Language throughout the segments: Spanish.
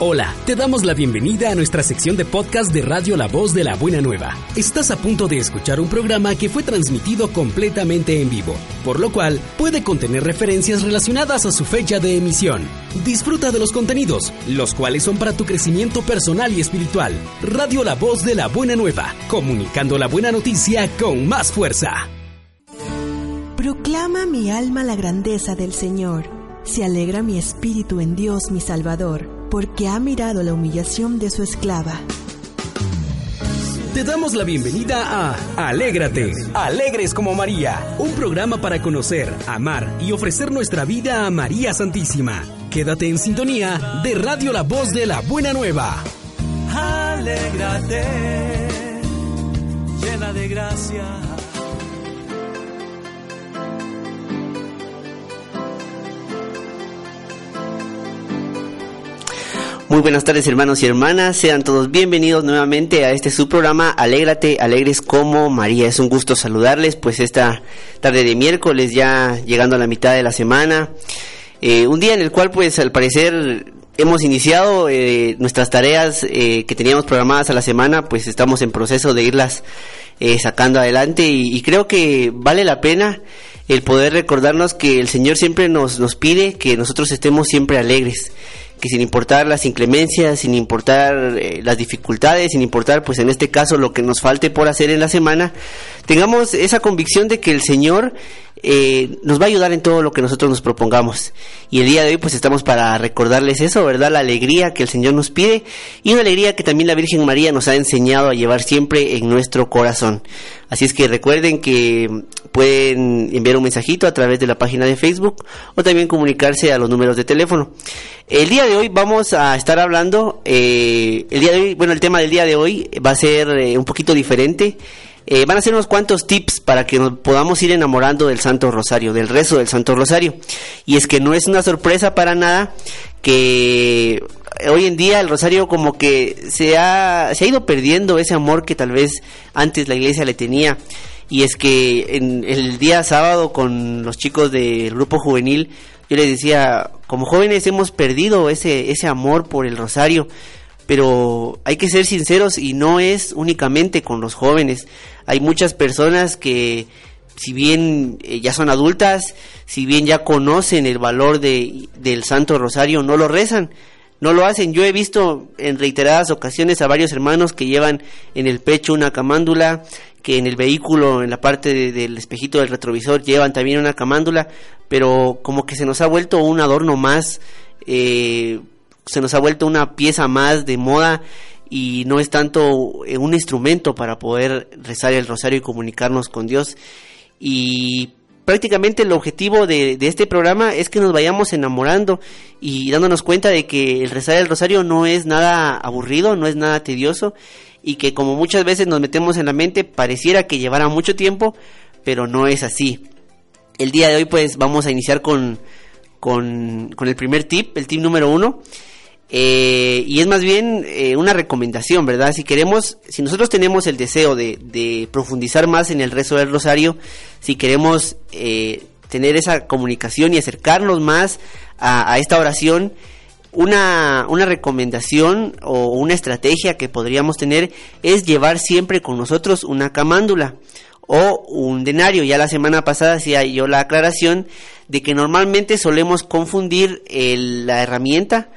Hola, te damos la bienvenida a nuestra sección de podcast de Radio La Voz de la Buena Nueva. Estás a punto de escuchar un programa que fue transmitido completamente en vivo, por lo cual puede contener referencias relacionadas a su fecha de emisión. Disfruta de los contenidos, los cuales son para tu crecimiento personal y espiritual. Radio La Voz de la Buena Nueva, comunicando la buena noticia con más fuerza. Proclama mi alma la grandeza del Señor. Se alegra mi espíritu en Dios mi Salvador porque ha mirado la humillación de su esclava. Te damos la bienvenida a Alégrate, Alegres como María, un programa para conocer, amar y ofrecer nuestra vida a María Santísima. Quédate en sintonía de Radio La Voz de la Buena Nueva. Alégrate, llena de gracia Muy buenas tardes hermanos y hermanas, sean todos bienvenidos nuevamente a este su programa Alégrate, alegres como María. Es un gusto saludarles pues esta tarde de miércoles ya llegando a la mitad de la semana. Eh, un día en el cual pues al parecer hemos iniciado eh, nuestras tareas eh, que teníamos programadas a la semana, pues estamos en proceso de irlas sacando adelante y, y creo que vale la pena el poder recordarnos que el Señor siempre nos, nos pide que nosotros estemos siempre alegres que sin importar las inclemencias, sin importar eh, las dificultades, sin importar pues en este caso lo que nos falte por hacer en la semana, tengamos esa convicción de que el Señor eh, nos va a ayudar en todo lo que nosotros nos propongamos. Y el día de hoy pues estamos para recordarles eso, ¿verdad? La alegría que el Señor nos pide y una alegría que también la Virgen María nos ha enseñado a llevar siempre en nuestro corazón. Así es que recuerden que pueden enviar un mensajito a través de la página de Facebook o también comunicarse a los números de teléfono. El día de hoy vamos a estar hablando, eh, el día de hoy, bueno, el tema del día de hoy va a ser eh, un poquito diferente. Eh, van a ser unos cuantos tips para que nos podamos ir enamorando del Santo Rosario, del rezo del Santo Rosario. Y es que no es una sorpresa para nada que hoy en día el Rosario como que se ha, se ha ido perdiendo ese amor que tal vez antes la iglesia le tenía. Y es que en el día sábado con los chicos del grupo juvenil, yo les decía, como jóvenes hemos perdido ese, ese amor por el Rosario pero hay que ser sinceros y no es únicamente con los jóvenes. Hay muchas personas que si bien eh, ya son adultas, si bien ya conocen el valor de, del Santo Rosario, no lo rezan, no lo hacen. Yo he visto en reiteradas ocasiones a varios hermanos que llevan en el pecho una camándula, que en el vehículo, en la parte del espejito del retrovisor, llevan también una camándula, pero como que se nos ha vuelto un adorno más. Eh, se nos ha vuelto una pieza más de moda y no es tanto un instrumento para poder rezar el rosario y comunicarnos con Dios. Y prácticamente el objetivo de, este programa es que nos vayamos enamorando y dándonos cuenta de que el rezar el rosario no es nada aburrido, no es nada tedioso y que como muchas veces nos metemos en la mente pareciera que llevara mucho tiempo, pero no es así. El día de hoy pues vamos a iniciar con, con, con el primer tip, el tip número uno eh, y es más bien eh, una recomendación, ¿verdad? Si queremos, si nosotros tenemos el deseo de, profundizar más en el rezo del rosario, si queremos eh, tener esa comunicación y acercarnos más a, esta oración, una, una, recomendación o una estrategia que podríamos tener es llevar siempre con nosotros una camándula o un denario. Ya la semana pasada hacía yo la aclaración de que normalmente solemos confundir la herramienta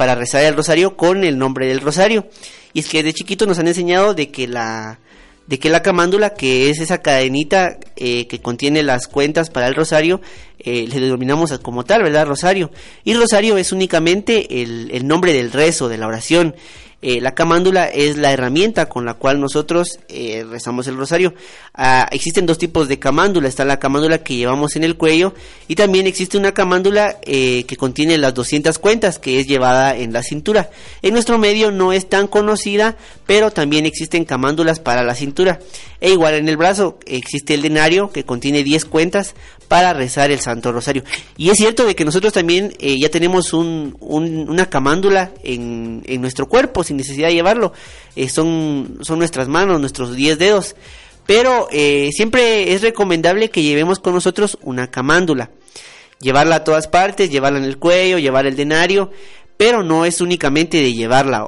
para rezar el rosario con el nombre del rosario. Y es que de chiquito nos han enseñado de que la de que la camándula, que es esa cadenita eh, que contiene las cuentas para el rosario, eh, le denominamos como tal, ¿verdad? Rosario. Y rosario es únicamente el, el nombre del rezo, de la oración. Eh, la camándula es la herramienta con la cual nosotros eh, rezamos el rosario. Ah, existen dos tipos de camándula. Está la camándula que llevamos en el cuello y también existe una camándula eh, que contiene las 200 cuentas que es llevada en la cintura. En nuestro medio no es tan conocida, pero también existen camándulas para la cintura. E igual en el brazo existe el denario que contiene 10 cuentas para rezar el Santo Rosario. Y es cierto de que nosotros también eh, ya tenemos un, una camándula en, en, nuestro cuerpo sin necesidad de llevarlo. Eh, son, son nuestras manos, nuestros 10 dedos. Pero eh, siempre es recomendable que llevemos con nosotros una camándula. Llevarla a todas partes, llevarla en el cuello, llevar el denario pero no es únicamente de llevarla.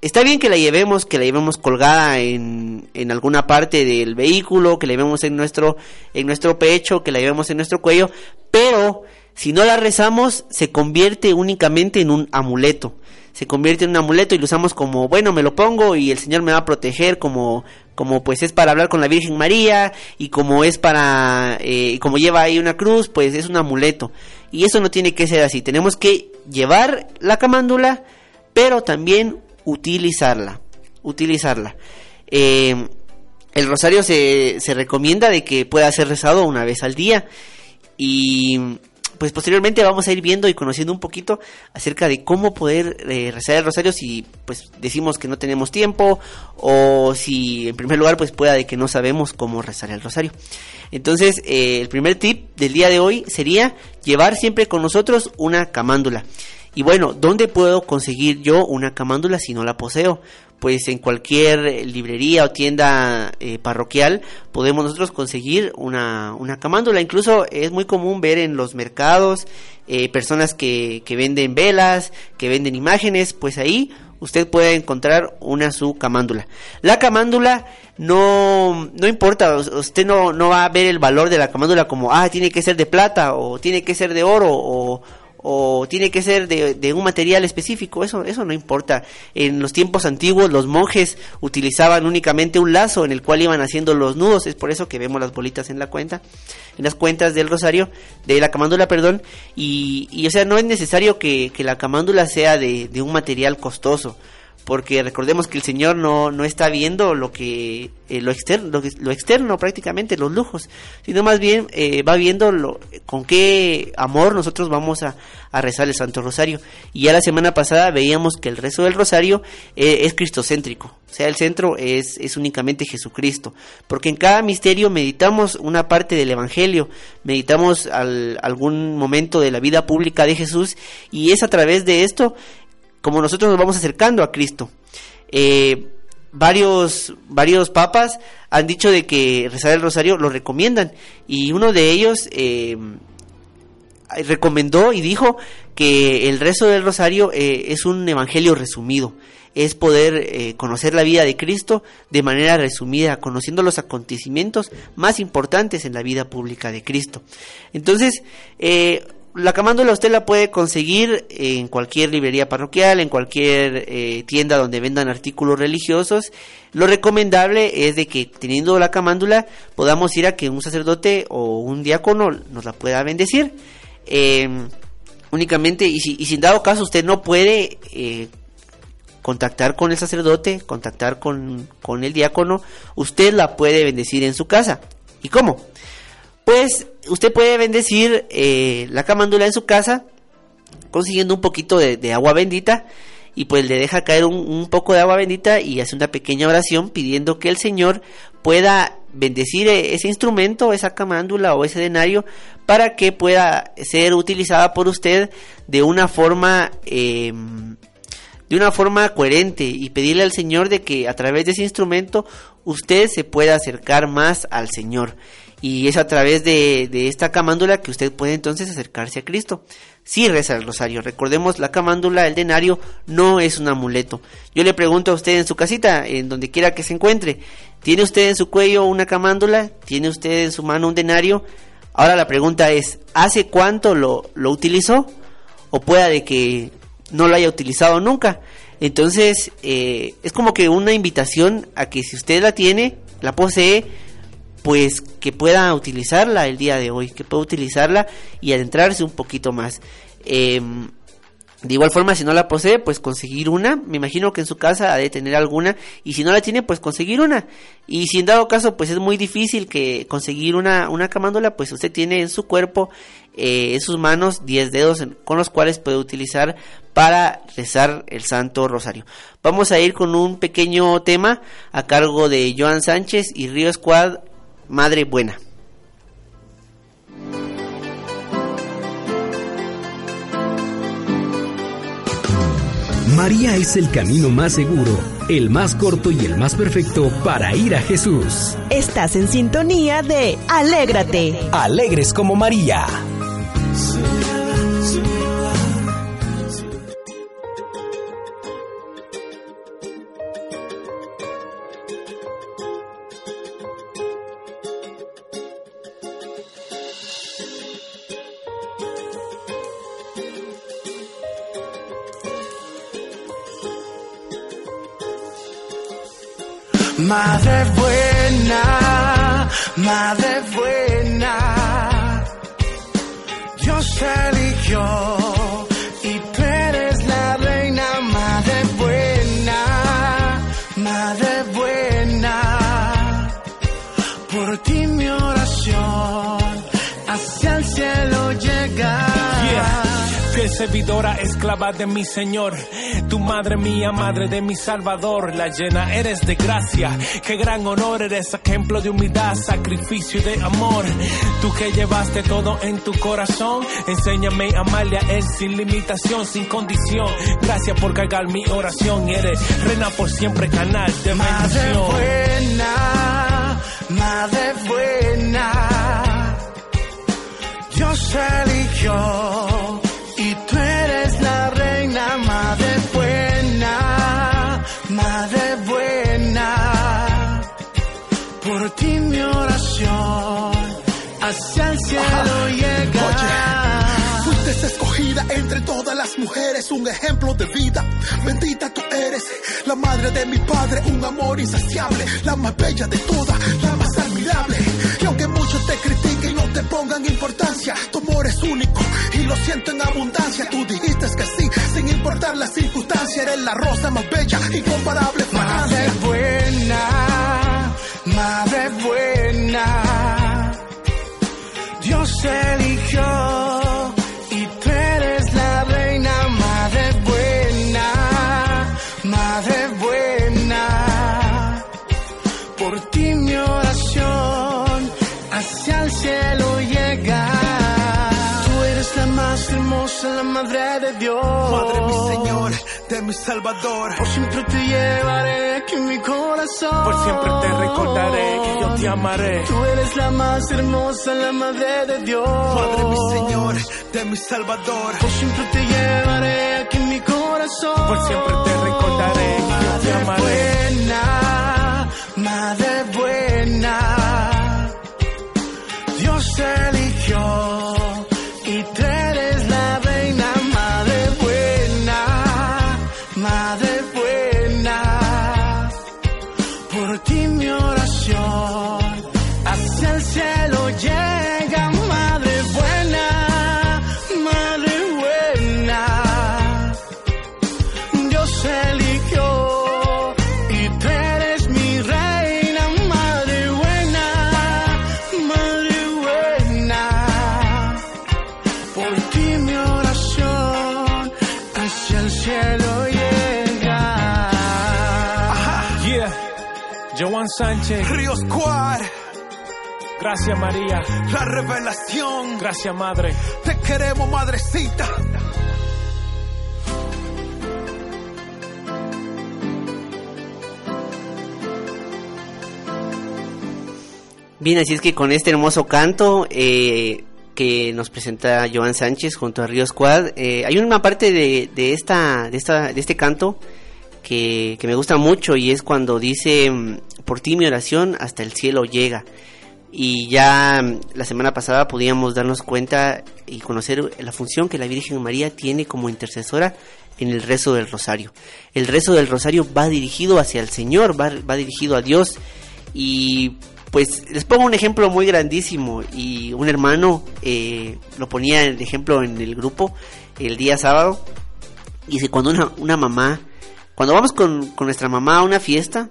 Está bien que la llevemos, que la llevemos colgada en, en alguna parte del vehículo, que la llevemos en nuestro, en nuestro pecho, que la llevemos en nuestro cuello, pero si no la rezamos, se convierte únicamente en un amuleto. Se convierte en un amuleto y lo usamos como, bueno, me lo pongo y el Señor me va a proteger como, como pues es para hablar con la Virgen María y como es para, eh, como lleva ahí una cruz, pues es un amuleto. Y eso no tiene que ser así. Tenemos que llevar la camándula, pero también utilizarla. Utilizarla. Eh, el rosario se, se recomienda de que pueda ser rezado una vez al día. Y pues posteriormente vamos a ir viendo y conociendo un poquito acerca de cómo poder eh, rezar el rosario si pues decimos que no tenemos tiempo o si en primer lugar pues pueda de que no sabemos cómo rezar el rosario. Entonces eh, el primer tip del día de hoy sería llevar siempre con nosotros una camándula. Y bueno, ¿dónde puedo conseguir yo una camándula si no la poseo? Pues en cualquier librería o tienda eh, parroquial podemos nosotros conseguir una, una camándula. Incluso es muy común ver en los mercados eh, personas que, que venden velas, que venden imágenes, pues ahí usted puede encontrar una su camándula. La camándula no, no importa, usted no, no va a ver el valor de la camándula como, ah, tiene que ser de plata o tiene que ser de oro o, o tiene que ser de, un material específico, eso, eso no importa. En los tiempos antiguos los monjes utilizaban únicamente un lazo en el cual iban haciendo los nudos, es por eso que vemos las bolitas en la cuenta, en las cuentas del rosario, de la camándula, perdón, y, y o sea, no es necesario que, que la camándula sea de, de un material costoso porque recordemos que el Señor no, no está viendo lo que eh, lo externo lo, externo prácticamente los lujos sino más bien eh, va viendo lo, con qué amor nosotros vamos a, rezar el Santo Rosario. Y ya la semana pasada veíamos que el rezo del Rosario eh, es cristocéntrico o sea el centro es, es únicamente Jesucristo porque en cada misterio meditamos una parte del Evangelio meditamos algún momento de la vida pública de Jesús y es a través de esto como nosotros nos vamos acercando a Cristo. Eh, varios, varios papas han dicho de que rezar el rosario lo recomiendan y uno de ellos eh, recomendó y dijo que el rezo del rosario eh, es un evangelio resumido, es poder conocer la vida de Cristo de manera resumida, conociendo los acontecimientos más importantes en la vida pública de Cristo. Entonces, la camándula usted la puede conseguir en cualquier librería parroquial, en cualquier eh, tienda donde vendan artículos religiosos. Lo recomendable es de que teniendo la camándula podamos ir a que un sacerdote o un diácono nos la pueda bendecir. Em, únicamente, y si, y dado caso usted no puede eh, contactar con el sacerdote, contactar con, con el diácono, usted la puede bendecir en su casa. ¿Y cómo? Pues usted puede bendecir eh, la camándula en su casa consiguiendo un poquito de, agua bendita y pues le deja caer un, poco de agua bendita y hace una pequeña oración pidiendo que el Señor pueda bendecir e, ese instrumento, esa camándula o ese denario para que pueda ser utilizada por usted de una forma em, de una forma coherente y pedirle al Señor de que a través de ese instrumento usted se pueda acercar más al Señor y es a través de, esta camándula que usted puede entonces acercarse a Cristo. Sí reza el rosario. Recordemos, la camándula, el denario, no es un amuleto. Yo le pregunto a usted en su casita, en donde quiera que se encuentre, ¿tiene usted en su cuello una camándula? ¿Tiene usted en su mano un denario? Ahora la pregunta es, ¿hace cuánto lo, lo utilizó? ¿O pueda de que no lo haya utilizado nunca? Entonces, eh, es como que una invitación a que si usted la tiene, la posee, pues que pueda utilizarla el día de hoy, que pueda utilizarla y adentrarse un poquito más. Em, de igual forma, si no la posee, pues conseguir una. Me imagino que en su casa ha de tener alguna. Y si no la tiene, pues conseguir una. Y si en dado caso, pues es muy difícil que conseguir una, una camándola, pues usted tiene en su cuerpo, eh, en sus manos, 10 dedos con los cuales puede utilizar para rezar el Santo Rosario. Vamos a ir con un pequeño tema a cargo de Joan Sánchez y Río Squad Madre Buena. María es el camino más seguro, el más corto y el más perfecto para ir a Jesús. Estás en sintonía de Alégrate. Alegres como María. Madre buena, madre buena, Dios eligió y tú eres la reina, madre buena, madre buena, por ti mi oración hacia Fiel servidora, esclava de mi Señor. Tu madre mía, madre de mi Salvador. La llena eres de gracia. Qué gran honor eres, ejemplo de humildad, sacrificio y de amor. Tú que llevaste todo en tu corazón. Enséñame a amarle a Él sin limitación, sin condición. Gracias por cargar mi oración. Eres reina por siempre, canal de Madre bendición. buena, madre buena, Dios eligió todas las mujeres, un ejemplo de vida. Bendita tú eres, la madre de mi padre, un amor insaciable, la más bella de todas, la más admirable. Y aunque muchos te critiquen y no te pongan importancia, tu amor es único y lo siento en abundancia. Tú dijiste que sí, sin importar la circunstancia, eres la rosa más bella, incomparable Madre buena, madre buena, Dios eligió mi Salvador. Por siempre te llevaré aquí en mi corazón. Por siempre te recordaré que yo te amaré. Tú eres la más hermosa, la madre de Dios. Madre mi Señor, de mi Salvador. Por siempre te llevaré aquí en mi corazón. Por siempre te recordaré que yo te Madre amaré. buena, madre buena. Dios eligió Sánchez. Río Squad, Gracias María. la revelación. Gracias Madre. Te queremos, madrecita. Bien, así es que con este hermoso canto eh, que nos presenta Joan Sánchez junto a Río Squad, eh, hay una parte de, de esta, de esta, de este canto que, me gusta mucho y es cuando dice mm, por ti mi oración hasta el cielo llega. Y ya mm, la semana pasada podíamos darnos cuenta y conocer la función que la Virgen María tiene como intercesora en el rezo del rosario. El rezo del rosario va dirigido hacia el Señor, va, va dirigido a Dios. Y pues les pongo un ejemplo muy grandísimo. Y un hermano eh, lo ponía el ejemplo en el grupo el día sábado. Y dice, cuando una, una mamá, cuando vamos con, con nuestra mamá a una fiesta,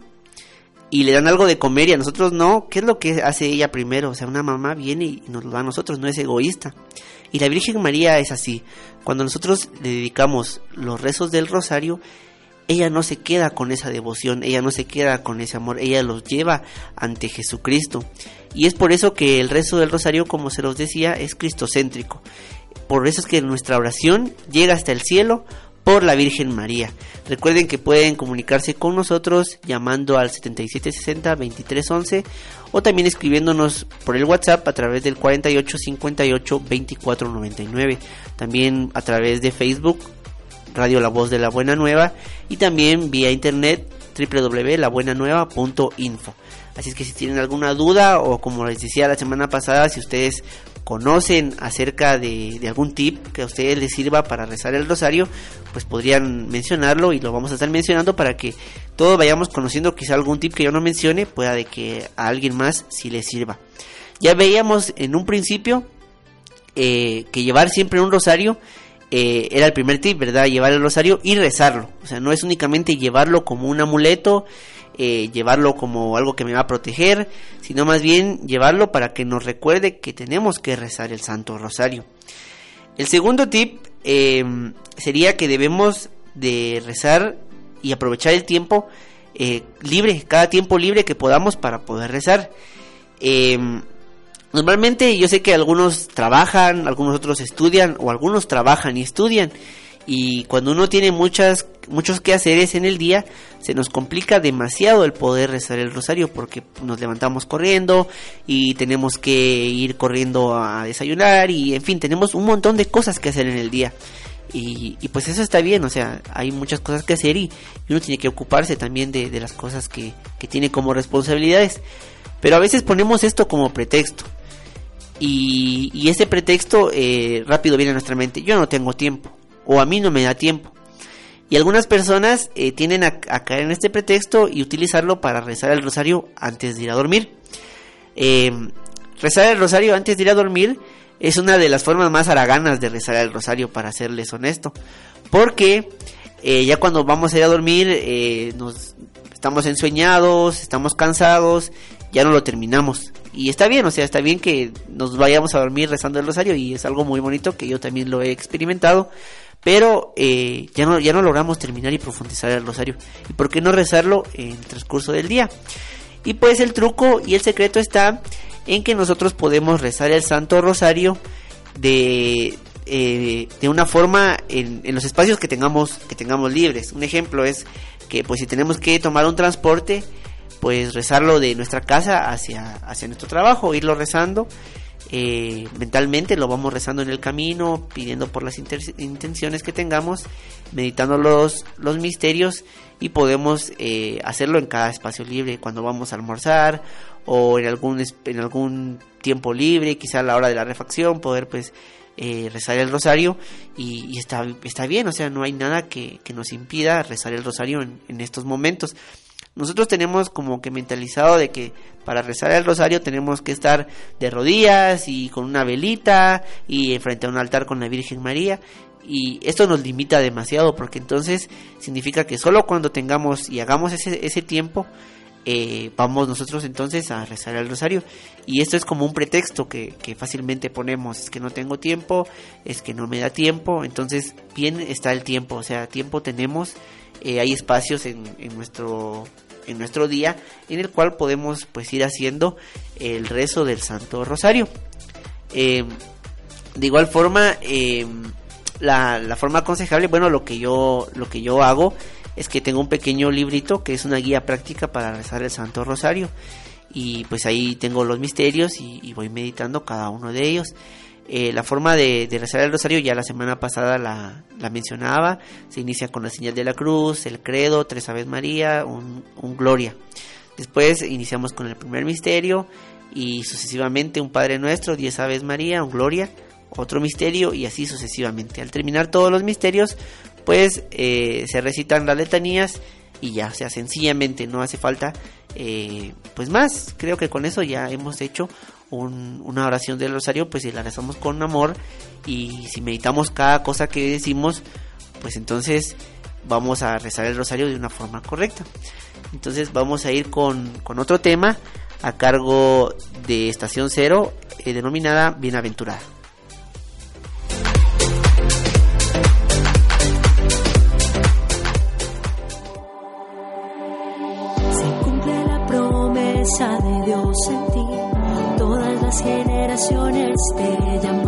y le dan algo de comer y a nosotros no, ¿qué es lo que hace ella primero? O sea, una mamá viene y nos lo da a nosotros, no es egoísta. Y la Virgen María es así. Cuando nosotros le dedicamos los rezos del rosario, ella no se queda con esa devoción, ella no se queda con ese amor, ella los lleva ante Jesucristo. Y es por eso que el rezo del rosario, como se los decía, es cristocéntrico. Por eso es que nuestra oración llega hasta el cielo por la Virgen María. Recuerden que pueden comunicarse con nosotros llamando al 7760-2311 o también escribiéndonos por el WhatsApp a través del 4858-2499. También a través de Facebook, Radio La Voz de la Buena Nueva y también vía internet www.labuenanueva.info. Así es que si tienen alguna duda o como les decía la semana pasada, si ustedes conocen acerca de, algún tip que a ustedes les sirva para rezar el rosario, pues podrían mencionarlo y lo vamos a estar mencionando para que todos vayamos conociendo quizá algún tip que yo no mencione, pueda de que a alguien más sí les sirva. Ya veíamos en un principio eh, que llevar siempre un rosario eh, era el primer tip, ¿verdad? Llevar el rosario y rezarlo. O sea, no es únicamente llevarlo como un amuleto eh, llevarlo como algo que me va a proteger, sino más bien llevarlo para que nos recuerde que tenemos que rezar el Santo Rosario. El segundo tip em, sería que debemos de rezar y aprovechar el tiempo eh, libre, cada tiempo libre que podamos para poder rezar. Em, normalmente yo sé que algunos trabajan, algunos otros estudian o algunos trabajan y estudian y cuando uno tiene muchas muchos quehaceres en el día se nos complica demasiado el poder rezar el rosario porque nos levantamos corriendo y tenemos que ir corriendo a desayunar y en fin tenemos un montón de cosas que hacer en el día. Y, pues eso está bien o sea hay muchas cosas que hacer y, uno tiene que ocuparse también de, las cosas que, tiene como responsabilidades. Pero a veces ponemos esto como pretexto. Y, y ese pretexto eh, rápido viene a nuestra mente. Yo no tengo tiempo o a mí no me da tiempo. Y algunas personas eh, tienden a, caer en este pretexto y utilizarlo para rezar el rosario antes de ir a dormir. Eh, rezar el rosario antes de ir a dormir es una de las formas más haraganas de rezar el rosario, para serles honesto. Porque eh, ya cuando vamos a ir a dormir, nos estamos ensueñados, estamos cansados, ya no lo terminamos. Y está bien, o sea, está bien que nos vayamos a dormir rezando el rosario y es algo muy bonito que yo también lo he experimentado pero eh, ya, no, ya no logramos terminar y profundizar el rosario. ¿Y por qué no rezarlo en el transcurso del día? Y pues el truco y el secreto está en que nosotros podemos rezar el Santo Rosario de, eh, de una forma en, en, los espacios que tengamos, que tengamos libres. Un ejemplo es que pues si tenemos que tomar un transporte, pues rezarlo de nuestra casa hacia, hacia nuestro trabajo, irlo rezando eh, mentalmente lo vamos rezando en el camino, pidiendo por las intenciones que tengamos, meditando los, los misterios y podemos eh, hacerlo en cada espacio libre, cuando vamos a almorzar o en algún, en algún tiempo libre, quizá a la hora de la refacción, poder pues eh, rezar el rosario y, está, está bien, o sea, no hay nada que, que nos impida rezar el rosario en, en estos momentos. Nosotros tenemos como que mentalizado de que para rezar el rosario tenemos que estar de rodillas y con una velita y frente a un altar con la Virgen María. Y esto nos limita demasiado porque entonces significa que solo cuando tengamos y hagamos ese, ese tiempo eh, vamos nosotros entonces a rezar el rosario. Y esto es como un pretexto que, que, fácilmente ponemos. Es que no tengo tiempo es que no me da tiempo. Entonces bien está el tiempo. O sea tiempo tenemos eh, hay espacios en, en nuestro en nuestro día en el cual podemos pues ir haciendo el rezo del Santo Rosario. Eh, de igual forma, eh, la, la, forma aconsejable, bueno, lo que yo lo que yo hago es que tengo un pequeño librito que es una guía práctica para rezar el Santo Rosario y pues ahí tengo los misterios y voy meditando cada uno de ellos. Eh, la forma de, rezar el rosario ya la semana pasada la, mencionaba. Se inicia con la señal de la cruz, el credo, tres aves María, un, gloria. Después iniciamos con el primer misterio y sucesivamente un Padre Nuestro, diez aves María, un gloria, otro misterio y así sucesivamente. Al terminar todos los misterios, pues eh, se recitan las letanías y ya, o sea, sencillamente no hace falta eh, pues más. Creo que con eso ya hemos hecho una oración del rosario, pues si la rezamos con amor y si meditamos cada cosa que decimos, pues entonces vamos a rezar el rosario de una forma correcta. Entonces vamos a ir con, otro tema a cargo de Estación Cero, eh, denominada Bienaventurada. Generaciones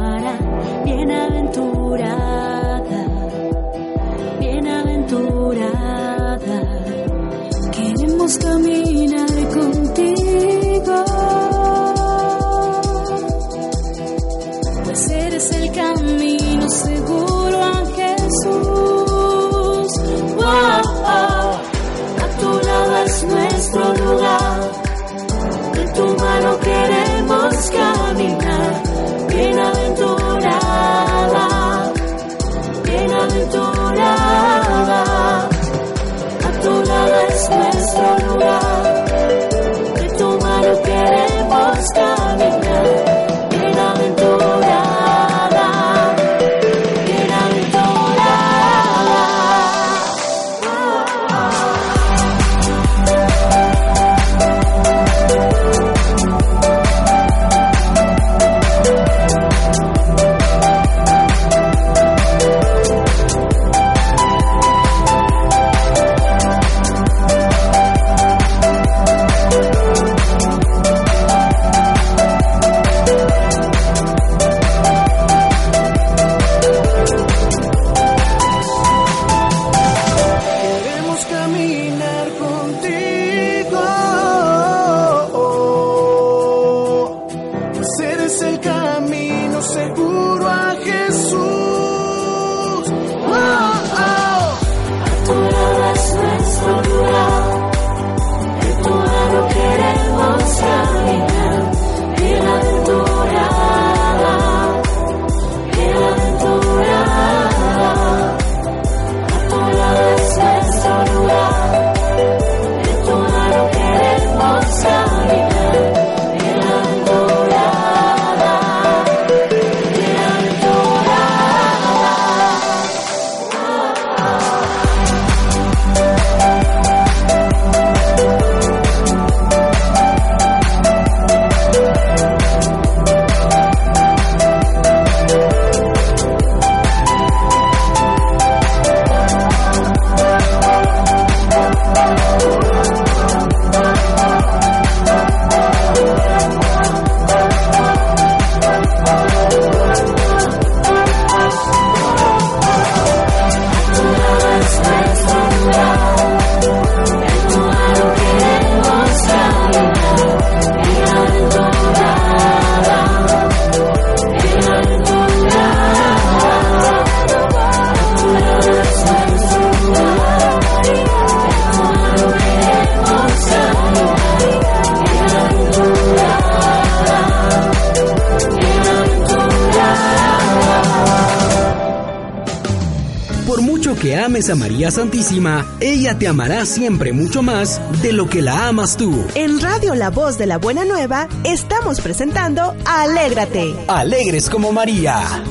María Santísima, ella te amará siempre mucho más de lo que la amas tú. En Radio La Voz de la Buena Nueva estamos presentando Alégrate. Alegres como María.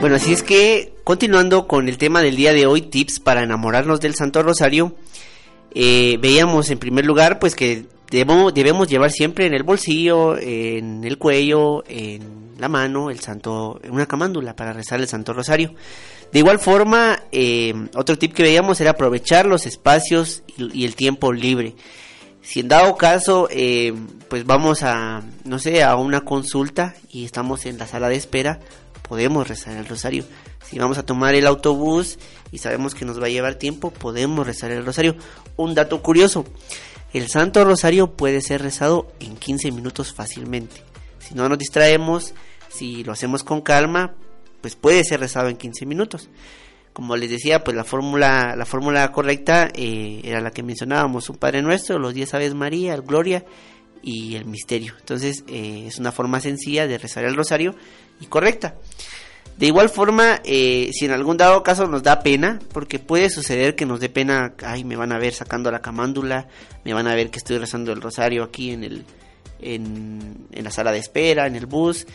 Bueno, así es que continuando con el tema del día de hoy, tips para enamorarnos del Santo Rosario, eh, veíamos en primer lugar pues que debemos, debemos llevar siempre en el bolsillo, en el cuello, en la mano, el santo, una camándula para rezar el Santo Rosario. De igual forma, eh, otro tip que veíamos era aprovechar los espacios y, el tiempo libre. Si en dado caso, eh, pues vamos a, no sé, a una consulta y estamos en la sala de espera, podemos rezar el rosario. Si vamos a tomar el autobús y sabemos que nos va a llevar tiempo, podemos rezar el rosario. Un dato curioso, el Santo Rosario puede ser rezado en 15 minutos fácilmente. Si no nos distraemos, si lo hacemos con calma, pues puede ser rezado en 15 minutos. Como les decía, pues la fórmula, la fórmula correcta eh, era la que mencionábamos, un Padre Nuestro, los 10 Aves María, el Gloria y el Misterio. Entonces eh, es una forma sencilla de rezar el rosario y correcta. De igual forma, eh, si en algún dado caso nos da pena, porque puede suceder que nos dé pena, ay, me van a ver sacando la camándula, me van a ver que estoy rezando el rosario aquí en el en, la sala de espera, en el bus.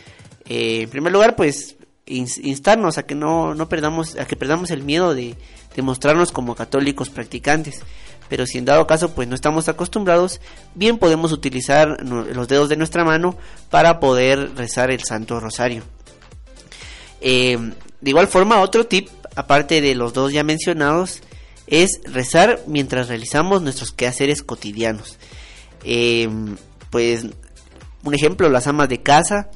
Eh, en primer lugar, pues ins- instarnos a que no, no perdamos, a que perdamos el miedo de, de mostrarnos como católicos practicantes. Pero si en dado caso pues no estamos acostumbrados, bien podemos utilizar los dedos de nuestra mano para poder rezar el Santo Rosario. Eh, de igual forma, otro tip, aparte de los dos ya mencionados, es rezar mientras realizamos nuestros quehaceres cotidianos. Eh, pues, un ejemplo, las amas de casa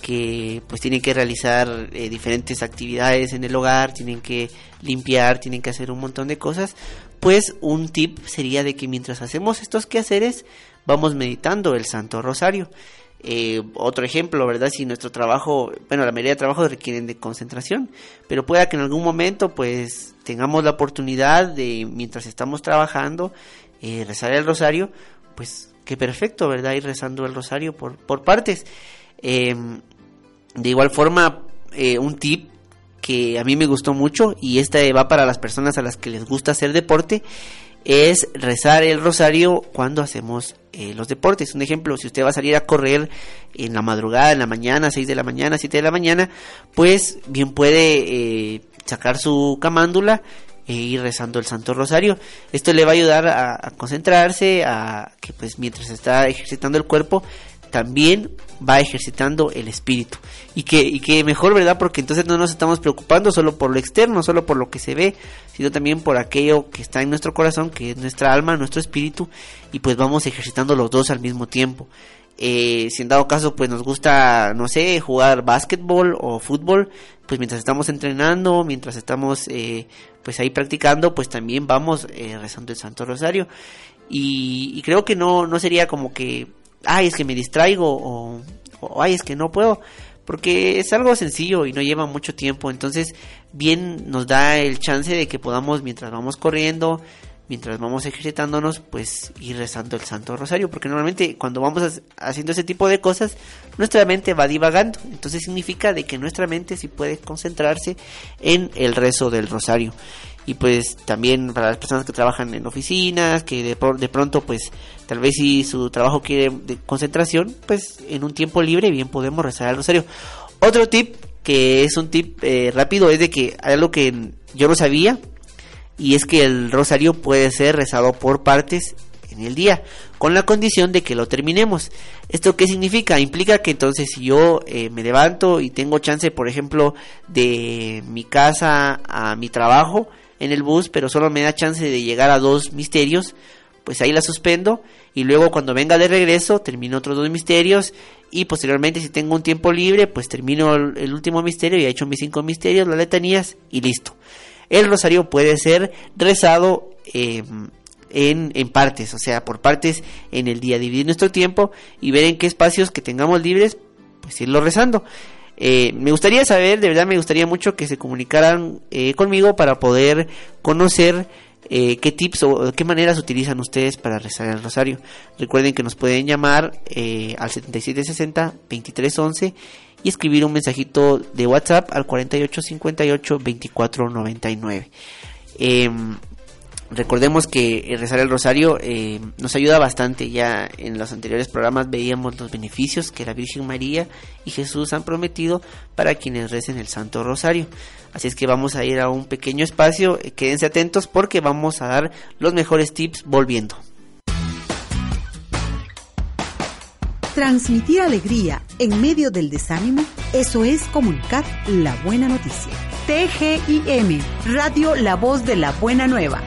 que pues tienen que realizar eh, diferentes actividades en el hogar, tienen que limpiar, tienen que hacer un montón de cosas, pues un tip sería de que mientras hacemos estos quehaceres vamos meditando el Santo Rosario. Eh, otro ejemplo, ¿verdad? Si nuestro trabajo, bueno, la mayoría de trabajos requieren de concentración, pero pueda que en algún momento pues tengamos la oportunidad de, mientras estamos trabajando, eh, rezar el rosario, pues qué perfecto, ¿verdad? Ir rezando el rosario por, por partes. Eh, de igual forma, eh, un tip que a mí me gustó mucho y este va para las personas a las que les gusta hacer deporte es rezar el rosario cuando hacemos eh, los deportes. Un ejemplo, si usted va a salir a correr en la madrugada, en la mañana, 6 de la mañana, 7 de la mañana, pues bien puede eh, sacar su camándula e ir rezando el Santo Rosario. Esto le va a ayudar a, a concentrarse, a que pues mientras está ejercitando el cuerpo, también va ejercitando el espíritu. Y que, y que mejor, ¿verdad? Porque entonces no nos estamos preocupando solo por lo externo, solo por lo que se ve, sino también por aquello que está en nuestro corazón, que es nuestra alma, nuestro espíritu, y pues vamos ejercitando los dos al mismo tiempo. Eh, si en dado caso pues nos gusta, no sé, jugar básquetbol o fútbol, pues mientras estamos entrenando, mientras estamos eh, pues ahí practicando, pues también vamos eh, rezando el Santo Rosario. Y, y creo que no, no sería como que ay, es que me distraigo o, ay, es que no puedo, porque es algo sencillo y no lleva mucho tiempo, entonces bien nos da el chance de que podamos mientras vamos corriendo, mientras vamos ejercitándonos, pues ir rezando el Santo Rosario, porque normalmente cuando vamos haciendo ese tipo de cosas, nuestra mente va divagando, entonces significa de que nuestra mente sí puede concentrarse en el rezo del Rosario y pues también para las personas que trabajan en oficinas, que de, de, pronto pues tal vez si su trabajo quiere de concentración, pues en un tiempo libre bien podemos rezar el rosario. Otro tip que es un tip eh, rápido es de que hay algo que yo no sabía y es que el rosario puede ser rezado por partes en el día, con la condición de que lo terminemos. ¿Esto qué significa? Implica que entonces si yo eh, me levanto y tengo chance, por ejemplo, de mi casa a mi trabajo, en el bus, pero solo me da chance de llegar a dos misterios, pues ahí la suspendo y luego cuando venga de regreso termino otros dos misterios y posteriormente si tengo un tiempo libre pues termino el, último misterio y he hecho mis cinco misterios, las letanías y listo. El rosario puede ser rezado eh, en, en, partes, o sea, por partes en el día, dividir nuestro tiempo y ver en qué espacios que tengamos libres, pues irlo rezando. Eh, me gustaría saber, de verdad me gustaría mucho que se comunicaran eh, conmigo para poder conocer eh, qué tips o qué maneras utilizan ustedes para rezar el rosario. Recuerden que nos pueden llamar al 7760-2311 y escribir un mensajito de WhatsApp al 4858-2499. Eh, recordemos que rezar el rosario eh, nos ayuda bastante. Ya en los anteriores programas veíamos los beneficios que la Virgen María y Jesús han prometido para quienes recen el Santo Rosario. Así es que vamos a ir a un pequeño espacio. Quédense atentos porque vamos a dar los mejores tips volviendo. Transmitir alegría en medio del desánimo, eso es comunicar la buena noticia. TGIM, Radio La Voz de la Buena Nueva.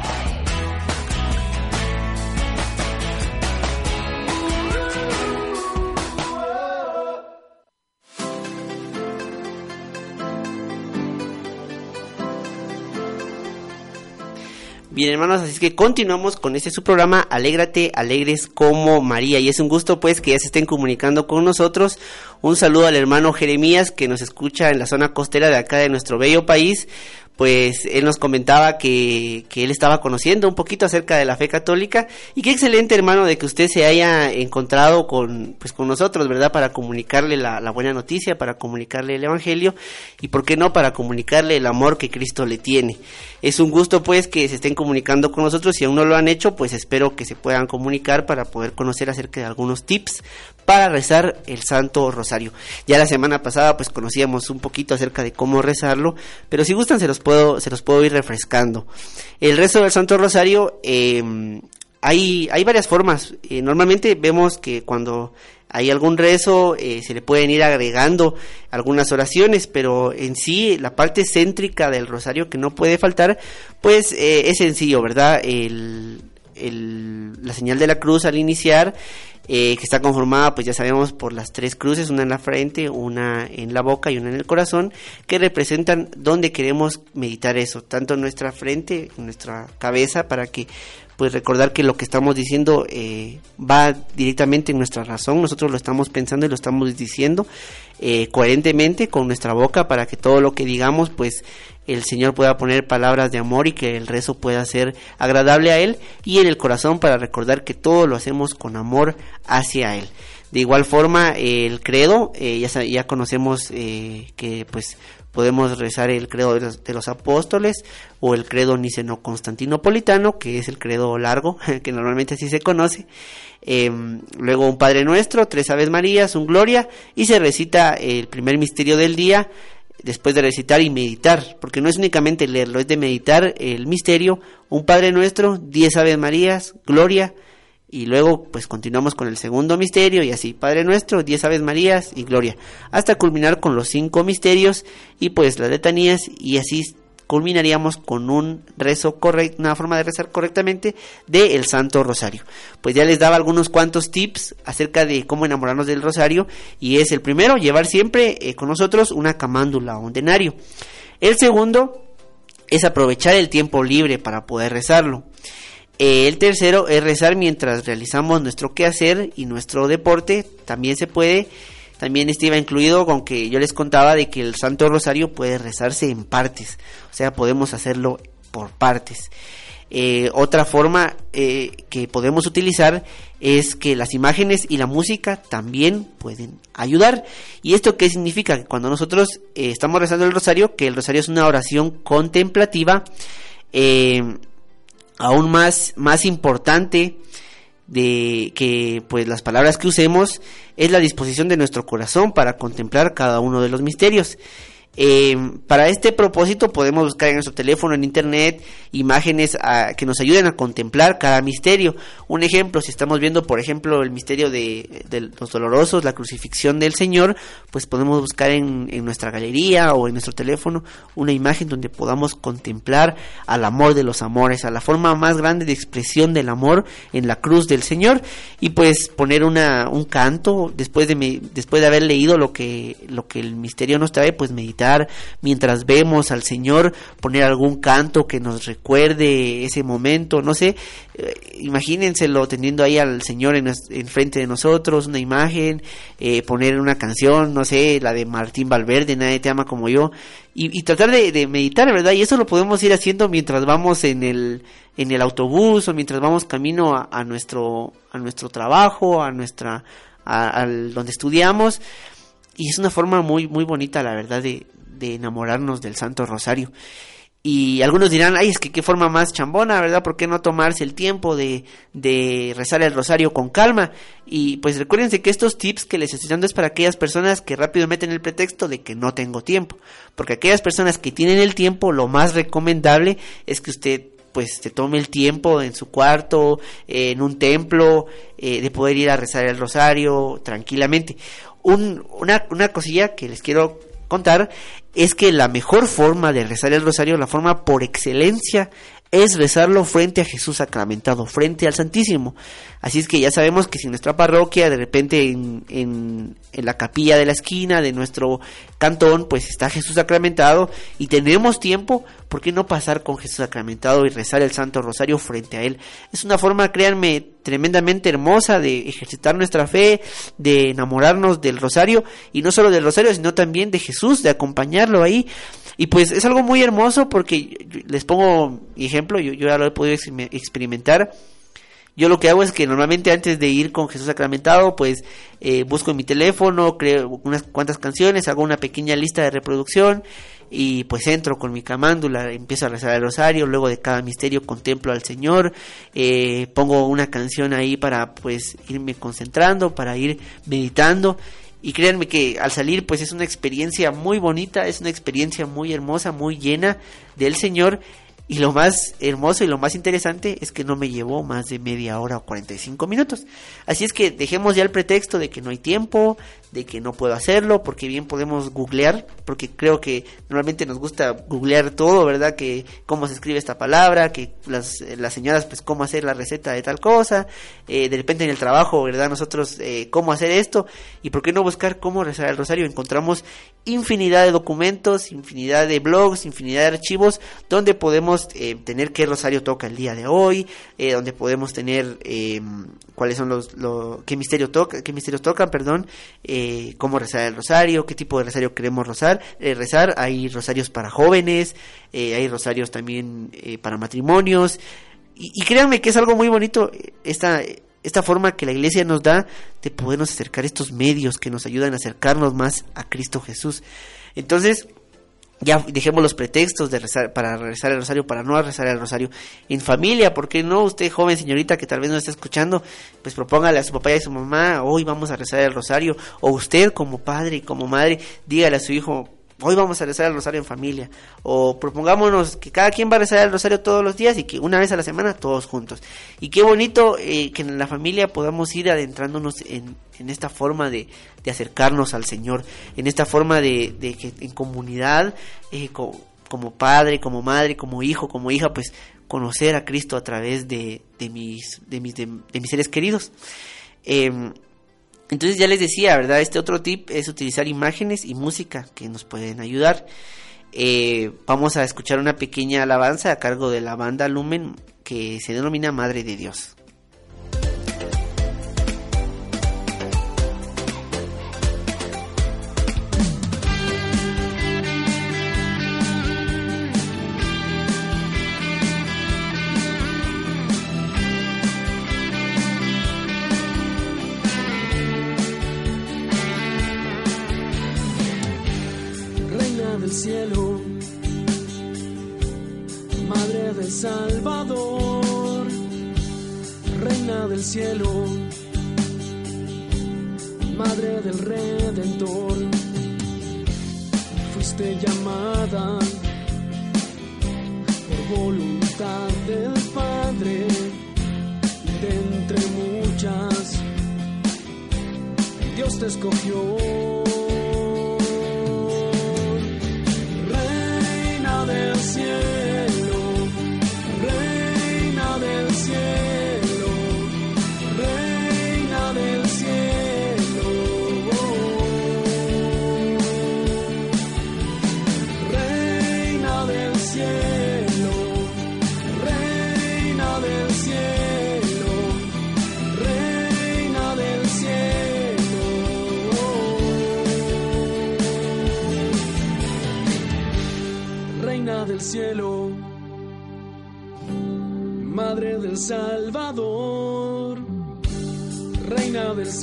Bien, hermanos, así que continuamos con este su programa Alégrate, alegres como María. Y es un gusto pues que ya se estén comunicando con nosotros. Un saludo al hermano Jeremías que nos escucha en la zona costera de acá de nuestro bello país. Pues él nos comentaba que, que él estaba conociendo un poquito acerca de la fe católica. Y qué excelente, hermano, de que usted se haya encontrado con, pues, con nosotros, ¿verdad? Para comunicarle la, la buena noticia, para comunicarle el Evangelio y, ¿por qué no?, para comunicarle el amor que Cristo le tiene. Es un gusto, pues, que se estén comunicando con nosotros. Si aún no lo han hecho, pues espero que se puedan comunicar para poder conocer acerca de algunos tips para rezar el Santo Rosario. Ya la semana pasada pues conocíamos un poquito acerca de cómo rezarlo, pero si gustan se los se los puedo ir refrescando. El rezo del Santo Rosario, eh, hay, hay varias formas. Eh, normalmente vemos que cuando hay algún rezo eh, se le pueden ir agregando algunas oraciones, pero en sí la parte céntrica del rosario que no puede faltar, pues eh, es sencillo, ¿verdad? El, la señal de la cruz al iniciar eh, que está conformada, pues ya sabemos, por las tres cruces, una en la frente, una en la boca y una en el corazón, que representan dónde queremos meditar eso, tanto nuestra frente, en nuestra cabeza, para que pues recordar que lo que estamos diciendo eh, va directamente en nuestra razón, nosotros lo estamos pensando y lo estamos diciendo eh, coherentemente con nuestra boca para que todo lo que digamos pues el Señor pueda poner palabras de amor y que el rezo pueda ser agradable a Él y en el corazón para recordar que todo lo hacemos con amor hacia Él. De igual forma, el credo, eh, ya, ya conocemos eh, que pues podemos rezar el credo de los, apóstoles o el credo niceno-constantinopolitano, que es el credo largo, que normalmente así se conoce. Em, luego un Padre Nuestro, tres Aves Marías, un Gloria y se recita el primer misterio del día después de recitar y meditar, porque no es únicamente leerlo, es de meditar el misterio, un Padre Nuestro, diez Aves Marías, Gloria, y luego pues continuamos con el segundo misterio y así, Padre Nuestro, diez Aves Marías y Gloria, hasta culminar con los cinco misterios y pues las letanías y así culminaríamos con un rezo correcto, una forma de rezar correctamente de el Santo Rosario. Pues ya les daba algunos cuantos tips acerca de cómo enamorarnos del Rosario y es el primero, llevar siempre eh, con nosotros una camándula o un denario. El segundo es aprovechar el tiempo libre para poder rezarlo. El tercero es rezar mientras realizamos nuestro quehacer y nuestro deporte. También se puede. También este iba incluido con que yo les contaba de que el Santo Rosario puede rezarse en partes. O sea, podemos hacerlo por partes. Eh, otra forma eh, que podemos utilizar es que las imágenes y la música también pueden ayudar. ¿Y esto qué significa? Que cuando nosotros eh, estamos rezando el rosario, que el rosario es una oración contemplativa, aún más, más importante de que pues las palabras que usemos es la disposición de nuestro corazón para contemplar cada uno de los misterios. Eh, para este propósito podemos buscar en nuestro teléfono, en internet, imágenes ah, que nos ayuden a contemplar cada misterio. Un ejemplo, si estamos viendo, por ejemplo, el misterio de, los dolorosos, la crucifixión del Señor, pues podemos buscar en, nuestra galería o en nuestro teléfono una imagen donde podamos contemplar al amor de los amores, a la forma más grande de expresión del amor en la cruz del Señor y pues poner una, un canto después de, después de haber leído lo que, lo que el misterio nos trae, pues meditar mientras vemos al Señor, poner algún canto que nos recuerde ese momento, no sé, eh, imagínenselo teniendo ahí al Señor en, enfrente de nosotros, una imagen, eh, poner una canción, no sé, la de Martín Valverde, Nadie te ama como yo, y, y tratar de, de meditar, ¿verdad? Y eso lo podemos ir haciendo mientras vamos en el, en el autobús o mientras vamos camino a, a nuestro, a nuestro trabajo, a nuestra, a- al donde estudiamos, y es una forma muy, muy bonita, la verdad, de, de enamorarnos del Santo Rosario. Y algunos dirán, ay, es que qué forma más chambona, ¿verdad? ¿Por qué no tomarse el tiempo de, de rezar el rosario con calma? Y pues recuérdense que estos tips que les estoy dando es para aquellas personas que rápido meten el pretexto de que no tengo tiempo. Porque aquellas personas que tienen el tiempo, lo más recomendable es que usted pues se tome el tiempo en su cuarto, en un templo, eh, de poder ir a rezar el rosario tranquilamente. Un- una, una cosilla que les quiero contar es que la mejor forma de rezar el rosario, la forma por excelencia, es rezarlo frente a Jesús sacramentado, frente al Santísimo. Así es que ya sabemos que si nuestra parroquia, de repente en, en, la capilla de la esquina de nuestro cantón, pues está Jesús sacramentado y tenemos tiempo, ¿por qué no pasar con Jesús sacramentado y rezar el Santo Rosario frente a Él? Es una forma, créanme, tremendamente hermosa de ejercitar nuestra fe, de enamorarnos del Rosario y no solo del Rosario, sino también de Jesús, de acompañarlo ahí. Y pues es algo muy hermoso porque les pongo mi yo, ya lo he podido exper- experimentar. Yo lo que hago es que normalmente antes de ir con Jesús sacramentado, pues eh, busco en mi teléfono, creo unas cuantas canciones, hago una pequeña lista de reproducción y pues entro con mi camándula, empiezo a rezar el rosario, luego de cada misterio contemplo al Señor, eh, pongo una canción ahí para pues irme concentrando, para ir meditando y créanme que al salir pues es una experiencia muy bonita, es una experiencia muy hermosa, muy llena del Señor y lo más hermoso y lo más interesante es que no me llevó más de media hora o 45 minutos. Así es que dejemos ya el pretexto de que no hay tiempo, de que no puedo hacerlo, porque bien podemos googlear, porque creo que normalmente nos gusta googlear todo, ¿verdad? Que cómo se escribe esta palabra, que las, las señoras pues cómo hacer la receta de tal cosa, eh, de repente en el trabajo, ¿verdad? Nosotros eh, cómo hacer esto, y por qué no buscar cómo rezar el rosario. Encontramos infinidad de documentos, infinidad de blogs, infinidad de archivos donde podemos eh, tener qué rosario toca el día de hoy, eh, donde podemos tener eh, cuáles son los, lo, qué misterio toca, qué misterios tocan, perdón, eh, cómo rezar el rosario, qué tipo de rosario queremos rezar, eh, rezar. Hay rosarios para jóvenes, hay rosarios también para matrimonios. Y, y créanme que es algo muy bonito esta, esta forma que la iglesia nos da de podernos acercar estos medios que nos ayudan a acercarnos más a Cristo Jesús. Entonces, ya dejemos los pretextos de rezar para rezar el rosario, para no rezar el rosario. En familia, porque no usted joven señorita que tal vez no está escuchando, pues propóngale a su papá y a su mamá, hoy vamos a rezar el rosario, o usted como padre y como madre, dígale a su hijo, hoy vamos a rezar el rosario en familia, o propongámonos que cada quien va a rezar el rosario todos los días y que una vez a la semana todos juntos. Y qué bonito eh, que en la familia podamos ir adentrándonos en, en esta forma de, de acercarnos al Señor, en esta forma de, de que en comunidad, eh, co- como padre, como madre, como hijo, como hija, pues conocer a Cristo a través de, de mis, de, mis, de, mis seres queridos. Em, entonces ya les decía, ¿verdad? Este otro tip es utilizar imágenes y música que nos pueden ayudar. Eh, vamos a escuchar una pequeña alabanza a cargo de la banda Lumen que se denomina Madre de Dios.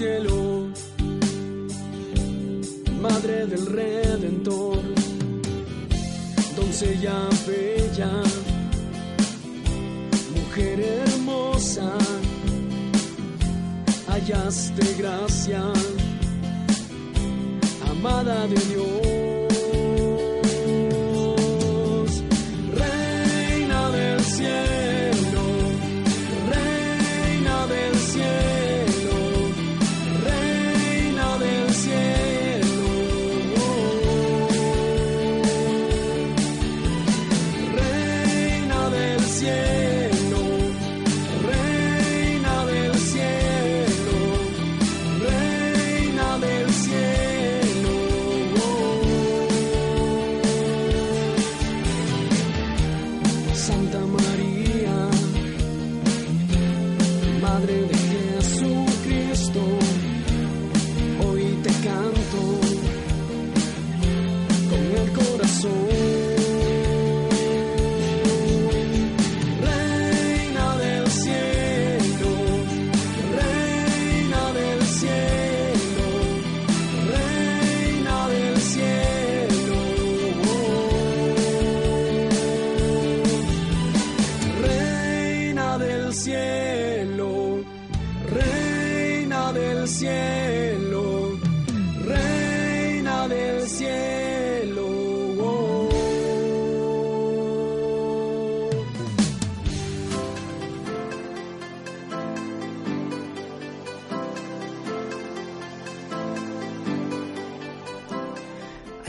Cielo,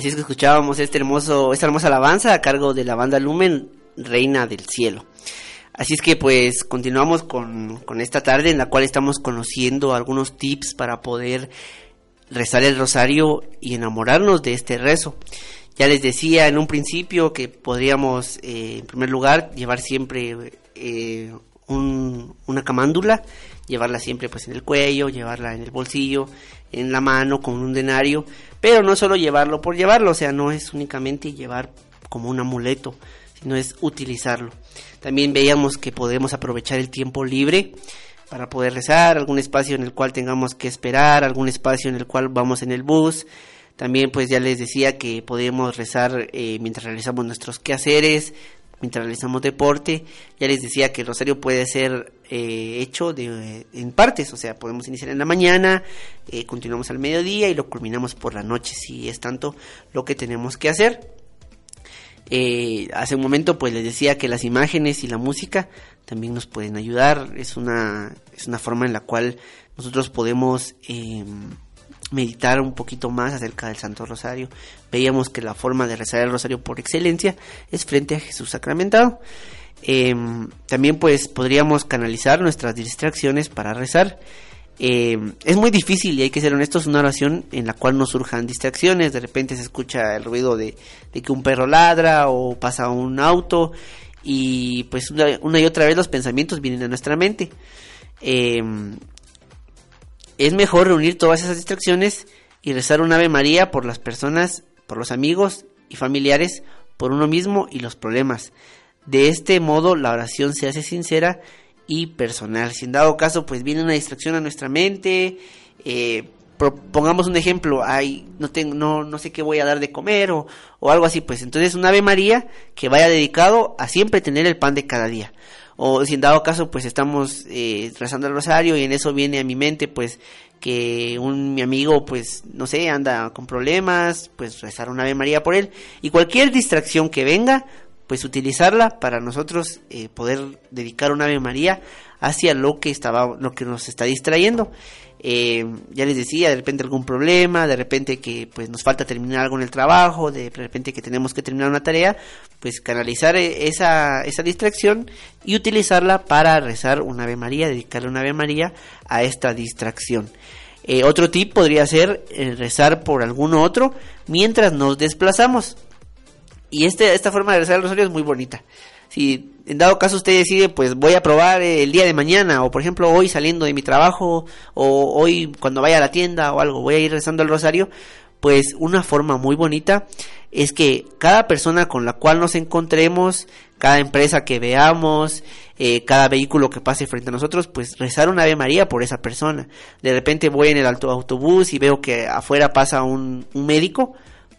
Así es que escuchábamos este hermoso, esta hermosa alabanza a cargo de la banda Lumen, Reina del Cielo. Así es que pues continuamos con, con esta tarde en la cual estamos conociendo algunos tips para poder rezar el rosario y enamorarnos de este rezo. Ya les decía en un principio que podríamos, eh, en primer lugar, llevar siempre eh, un- una camándula, llevarla siempre pues en el cuello, llevarla en el bolsillo, en la mano con un denario, pero no solo llevarlo por llevarlo, o sea, no es únicamente llevar como un amuleto, sino es utilizarlo. También veíamos que podemos aprovechar el tiempo libre para poder rezar, algún espacio en el cual tengamos que esperar, algún espacio en el cual vamos en el bus. También pues ya les decía que podemos rezar eh, mientras realizamos nuestros quehaceres, mientras realizamos deporte. Ya les decía que el rosario puede ser eh, hecho de, en partes, o sea, podemos iniciar en la mañana, eh, continuamos al mediodía y lo culminamos por la noche, si es tanto lo que tenemos que hacer. Eh, hace un momento pues les decía que las imágenes y la música también nos pueden ayudar. Es una, es una forma en la cual nosotros podemos eh, meditar un poquito más acerca del Santo Rosario. Veíamos que la forma de rezar el Rosario por excelencia es frente a Jesús sacramentado. Eh, también pues podríamos canalizar nuestras distracciones para rezar. Eh, es muy difícil y hay que ser honestos una oración en la cual no surjan distracciones. De repente se escucha el ruido de, de que un perro ladra o pasa un auto y pues una, y otra vez los pensamientos vienen a nuestra mente. Eh, es mejor reunir todas esas distracciones y rezar un Ave María por las personas, por los amigos y familiares, por uno mismo y los problemas. De este modo la oración se hace sincera y personal. Si en dado caso pues viene una distracción a nuestra mente, eh, pongamos un ejemplo, ay, no tengo, no, no sé qué voy a dar de comer o, o algo así, pues entonces un Ave María que vaya dedicado a siempre tener el pan de cada día. O si en dado caso pues estamos eh, rezando el rosario y en eso viene a mi mente pues que un mi amigo pues no sé anda con problemas pues rezar una Ave María por él. Y cualquier distracción que venga pues utilizarla para nosotros eh, poder dedicar una Ave María hacia lo que estaba lo que nos está distrayendo Eh, ya les decía de repente algún problema de repente que pues nos falta terminar algo en el trabajo de repente que tenemos que terminar una tarea pues canalizar eh, esa esa distracción y utilizarla para rezar una Ave María dedicarle una Ave María a esta distracción Eh, otro tip podría ser eh, rezar por alguno otro mientras nos desplazamos y este, esta forma de rezar el rosario es muy bonita. Si en dado caso usted decide, pues voy a probar eh, el día de mañana, o por ejemplo hoy saliendo de mi trabajo, o hoy cuando vaya a la tienda o algo, voy a ir rezando el rosario, pues una forma muy bonita es que cada persona con la cual nos encontremos, cada empresa que veamos, eh, cada vehículo que pase frente a nosotros, pues rezar una Ave María por esa persona. De repente voy en el auto- autobús y veo que afuera pasa un, un médico,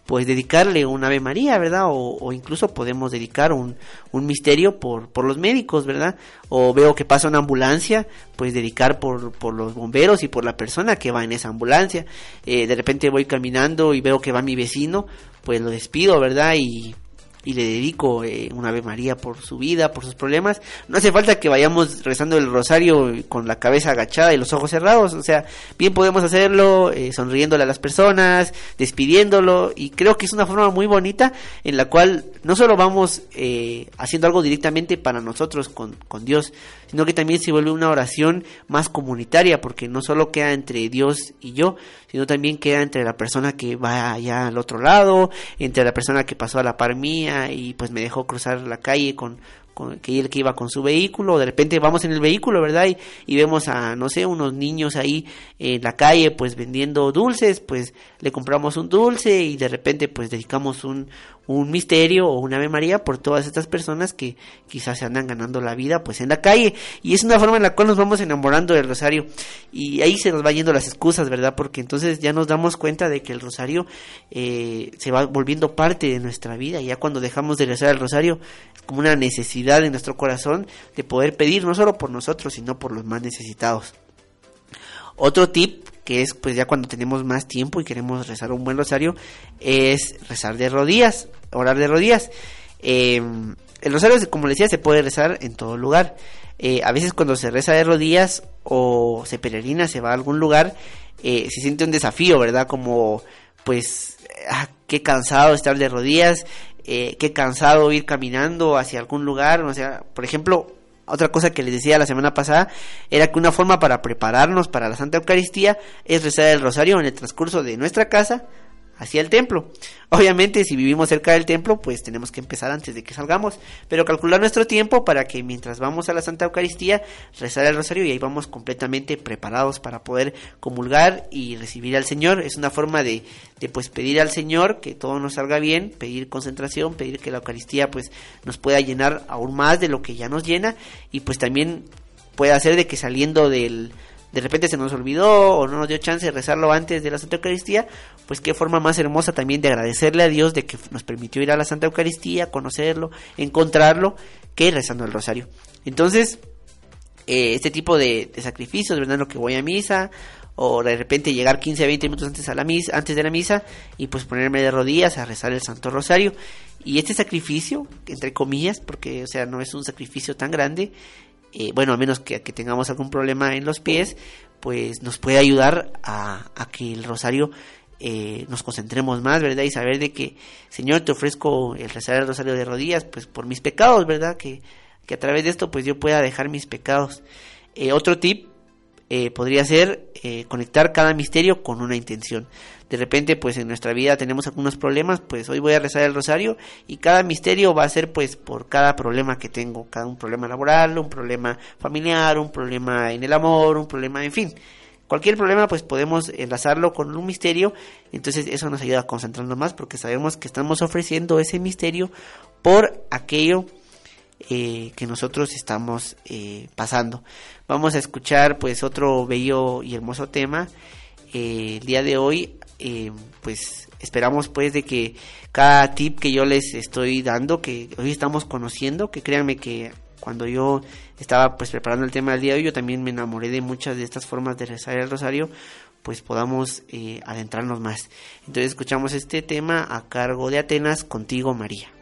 pues dedicarle un Ave María, ¿verdad? O, o incluso podemos dedicar un, un misterio por, por los médicos, ¿verdad? O veo que pasa una ambulancia, pues dedicar por, por los bomberos y por la persona que va en esa ambulancia. Eh, de repente voy caminando y veo que va mi vecino, pues lo despido, ¿verdad? Y, y le dedico eh, un Ave María por su vida, por sus problemas. No hace falta que vayamos rezando el rosario con la cabeza agachada y los ojos cerrados, o sea, bien podemos hacerlo eh, sonriéndole a las personas, despidiéndolo, y creo que es una forma muy bonita en la cual no solo vamos eh, haciendo algo directamente para nosotros con, con Dios, sino que también se vuelve una oración más comunitaria, porque no solo queda entre Dios y yo, sino también queda entre la persona que va allá al otro lado, entre la persona que pasó a la par mía y pues me dejó cruzar la calle con, con que él que iba con su vehículo, de repente vamos en el vehículo, ¿verdad? Y, y vemos a, no sé, unos niños ahí en la calle pues vendiendo dulces, pues le compramos un dulce y de repente pues dedicamos un, un misterio o una Ave María por todas estas personas que quizás se andan ganando la vida pues en la calle. Y es una forma en la cual nos vamos enamorando del rosario. Y ahí se nos va yendo las excusas verdad porque entonces ya nos damos cuenta de que el rosario eh, se va volviendo parte de nuestra vida. Y ya cuando dejamos de rezar el rosario es como una necesidad en nuestro corazón de poder pedir no solo por nosotros sino por los más necesitados. Otro tip que es pues ya cuando tenemos más tiempo y queremos rezar un buen rosario es rezar de rodillas, orar de rodillas. Eh, el rosario, como les decía, se puede rezar en todo lugar. Eh, a veces cuando se reza de rodillas o se peregrina, se va a algún lugar, eh, se siente un desafío, ¿verdad? Como pues ah, qué cansado estar de rodillas, eh, qué cansado ir caminando hacia algún lugar, o sea, por ejemplo, otra cosa que les decía la semana pasada era que una forma para prepararnos para la Santa Eucaristía es rezar el rosario en el transcurso de nuestra casa hacia el templo. Obviamente, si vivimos cerca del templo, pues tenemos que empezar antes de que salgamos, pero calcular nuestro tiempo para que mientras vamos a la Santa Eucaristía, rezar el rosario y ahí vamos completamente preparados para poder comulgar y recibir al Señor. Es una forma de, de pues pedir al Señor que todo nos salga bien, pedir concentración, pedir que la Eucaristía pues nos pueda llenar aún más de lo que ya nos llena y pues también puede hacer de que saliendo del de repente se nos olvidó o no nos dio chance de rezarlo antes de la Santa Eucaristía, pues qué forma más hermosa también de agradecerle a Dios de que nos permitió ir a la Santa Eucaristía, conocerlo, encontrarlo, que rezando el rosario. Entonces, eh, este tipo de, de, sacrificios, ¿verdad? Lo que voy a misa, o de repente llegar 15 a 20 minutos antes, a la misa, antes de la misa y pues ponerme de rodillas a rezar el Santo Rosario. Y este sacrificio, entre comillas, porque o sea, no es un sacrificio tan grande, eh, bueno, a menos que, que, tengamos algún problema en los pies, pues nos puede ayudar a, que el rosario eh, nos concentremos más, ¿verdad? Y saber de que, Señor, te ofrezco el rezar el rosario de rodillas, pues por mis pecados, ¿verdad? Que, que a través de esto, pues yo pueda dejar mis pecados. Eh, otro tip eh, podría ser eh, conectar cada misterio con una intención. De repente, pues en nuestra vida tenemos algunos problemas, pues hoy voy a rezar el rosario y cada misterio va a ser pues por cada problema que tengo, cada un problema laboral, un problema familiar, un problema en el amor, un problema, en fin. Cualquier problema pues podemos enlazarlo con un misterio, entonces eso nos ayuda a concentrarnos más porque sabemos que estamos ofreciendo ese misterio por aquello eh, que nosotros estamos eh, pasando. Vamos a escuchar pues otro bello y hermoso tema eh, el día de hoy. pues esperamos pues de que cada tip que yo les estoy dando, que hoy estamos conociendo, que créanme que cuando yo estaba pues preparando el tema del día de hoy, yo también me enamoré de muchas de estas formas de rezar el rosario, pues podamos eh, adentrarnos más. Entonces escuchamos este tema a cargo de Atenas, contigo María.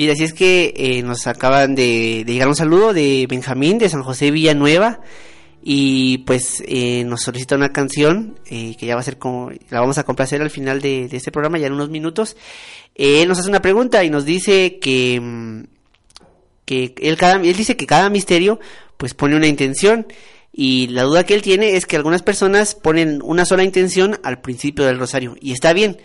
Bien, así es que eh, nos acaban de, llegar un saludo de Benjamín de San José Villanueva. Y pues eh, nos solicita una canción eh, que ya va a ser como la vamos a complacer al final de, este programa ya en unos minutos. Eh, él nos hace una pregunta y nos dice que mm, que él cada él dice que cada misterio pues pone una intención. Y la duda que él tiene es que algunas personas ponen una sola intención al principio del rosario. Y está bien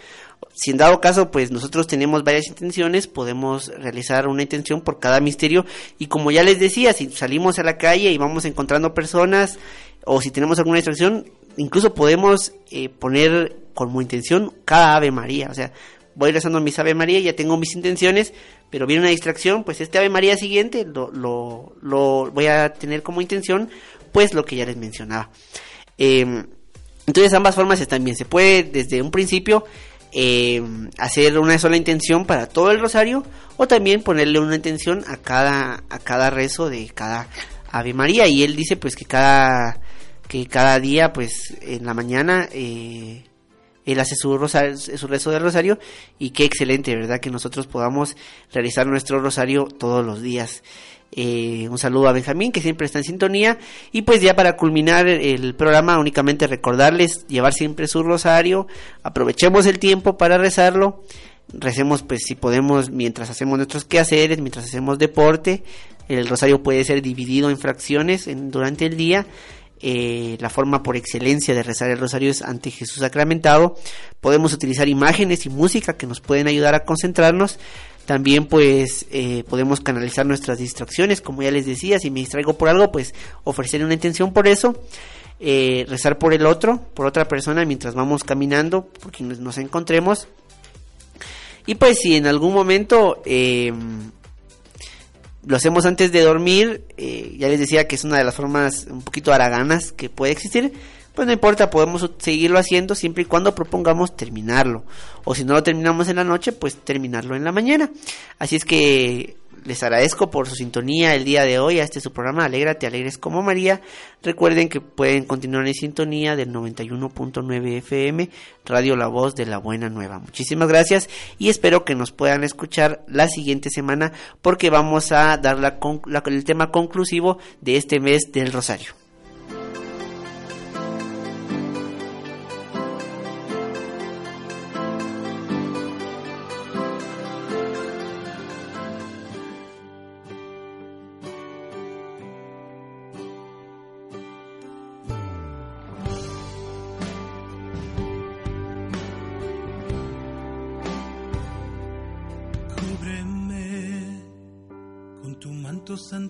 si en dado caso pues nosotros tenemos varias intenciones podemos realizar una intención por cada misterio. Y como ya les decía si salimos a la calle y vamos encontrando personas o si tenemos alguna distracción incluso podemos eh, poner como intención cada Ave María. O sea voy rezando mis Ave María ya tengo mis intenciones pero viene una distracción pues este Ave María siguiente lo, lo, voy a tener como intención pues lo que ya les mencionaba. Em, entonces ambas formas están bien. Se puede desde un principio eh, hacer una sola intención para todo el rosario o también ponerle una intención a cada a cada rezo de cada Ave María y él dice pues que cada que cada día pues en la mañana eh, él hace su, rosario, su rezo del rosario y qué excelente, ¿verdad? Que nosotros podamos realizar nuestro rosario todos los días. Eh, un saludo a Benjamín que siempre está en sintonía. Y pues ya para culminar el programa únicamente recordarles llevar siempre su rosario. Aprovechemos el tiempo para rezarlo. Recemos pues si podemos mientras hacemos nuestros quehaceres mientras hacemos deporte. El rosario puede ser dividido en fracciones en- durante el día. Eh, la forma por excelencia de rezar el rosario es ante Jesús sacramentado. Podemos utilizar imágenes y música que nos pueden ayudar a concentrarnos. También pues eh, podemos canalizar nuestras distracciones, como ya les decía, si me distraigo por algo, pues ofrecer una intención por eso. Eh, rezar por el otro, por otra persona mientras vamos caminando, por quienes nos encontremos. Y pues si en algún momento eh, lo hacemos antes de dormir, eh, ya les decía que es una de las formas un poquito haraganas que puede existir, pues no importa, podemos seguirlo haciendo siempre y cuando propongamos terminarlo. O si no lo terminamos en la noche, pues terminarlo en la mañana. Así es que les agradezco por su sintonía el día de hoy a este su programa Alégrate, Alegres como María. Recuerden que pueden continuar en sintonía del 91.9 FM, Radio La Voz de la Buena Nueva. Muchísimas gracias y espero que nos puedan escuchar la siguiente semana porque vamos a dar la la- el tema conclusivo de este mes del Rosario.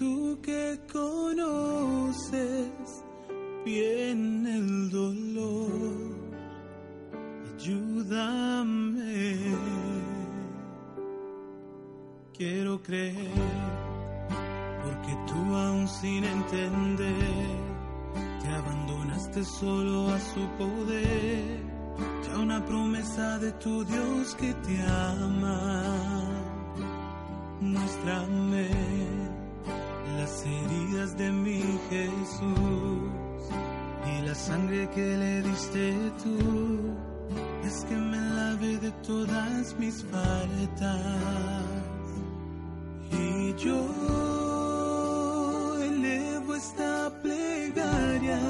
tú que conoces bien el dolor, ayúdame. Quiero creer, porque tú aún sin entender, te abandonaste solo a su poder, ya una promesa de tu Dios que te ama. Muéstrame sangre que le diste tú. Es que me lave de todas mis faltas. Y yo elevo esta plegaria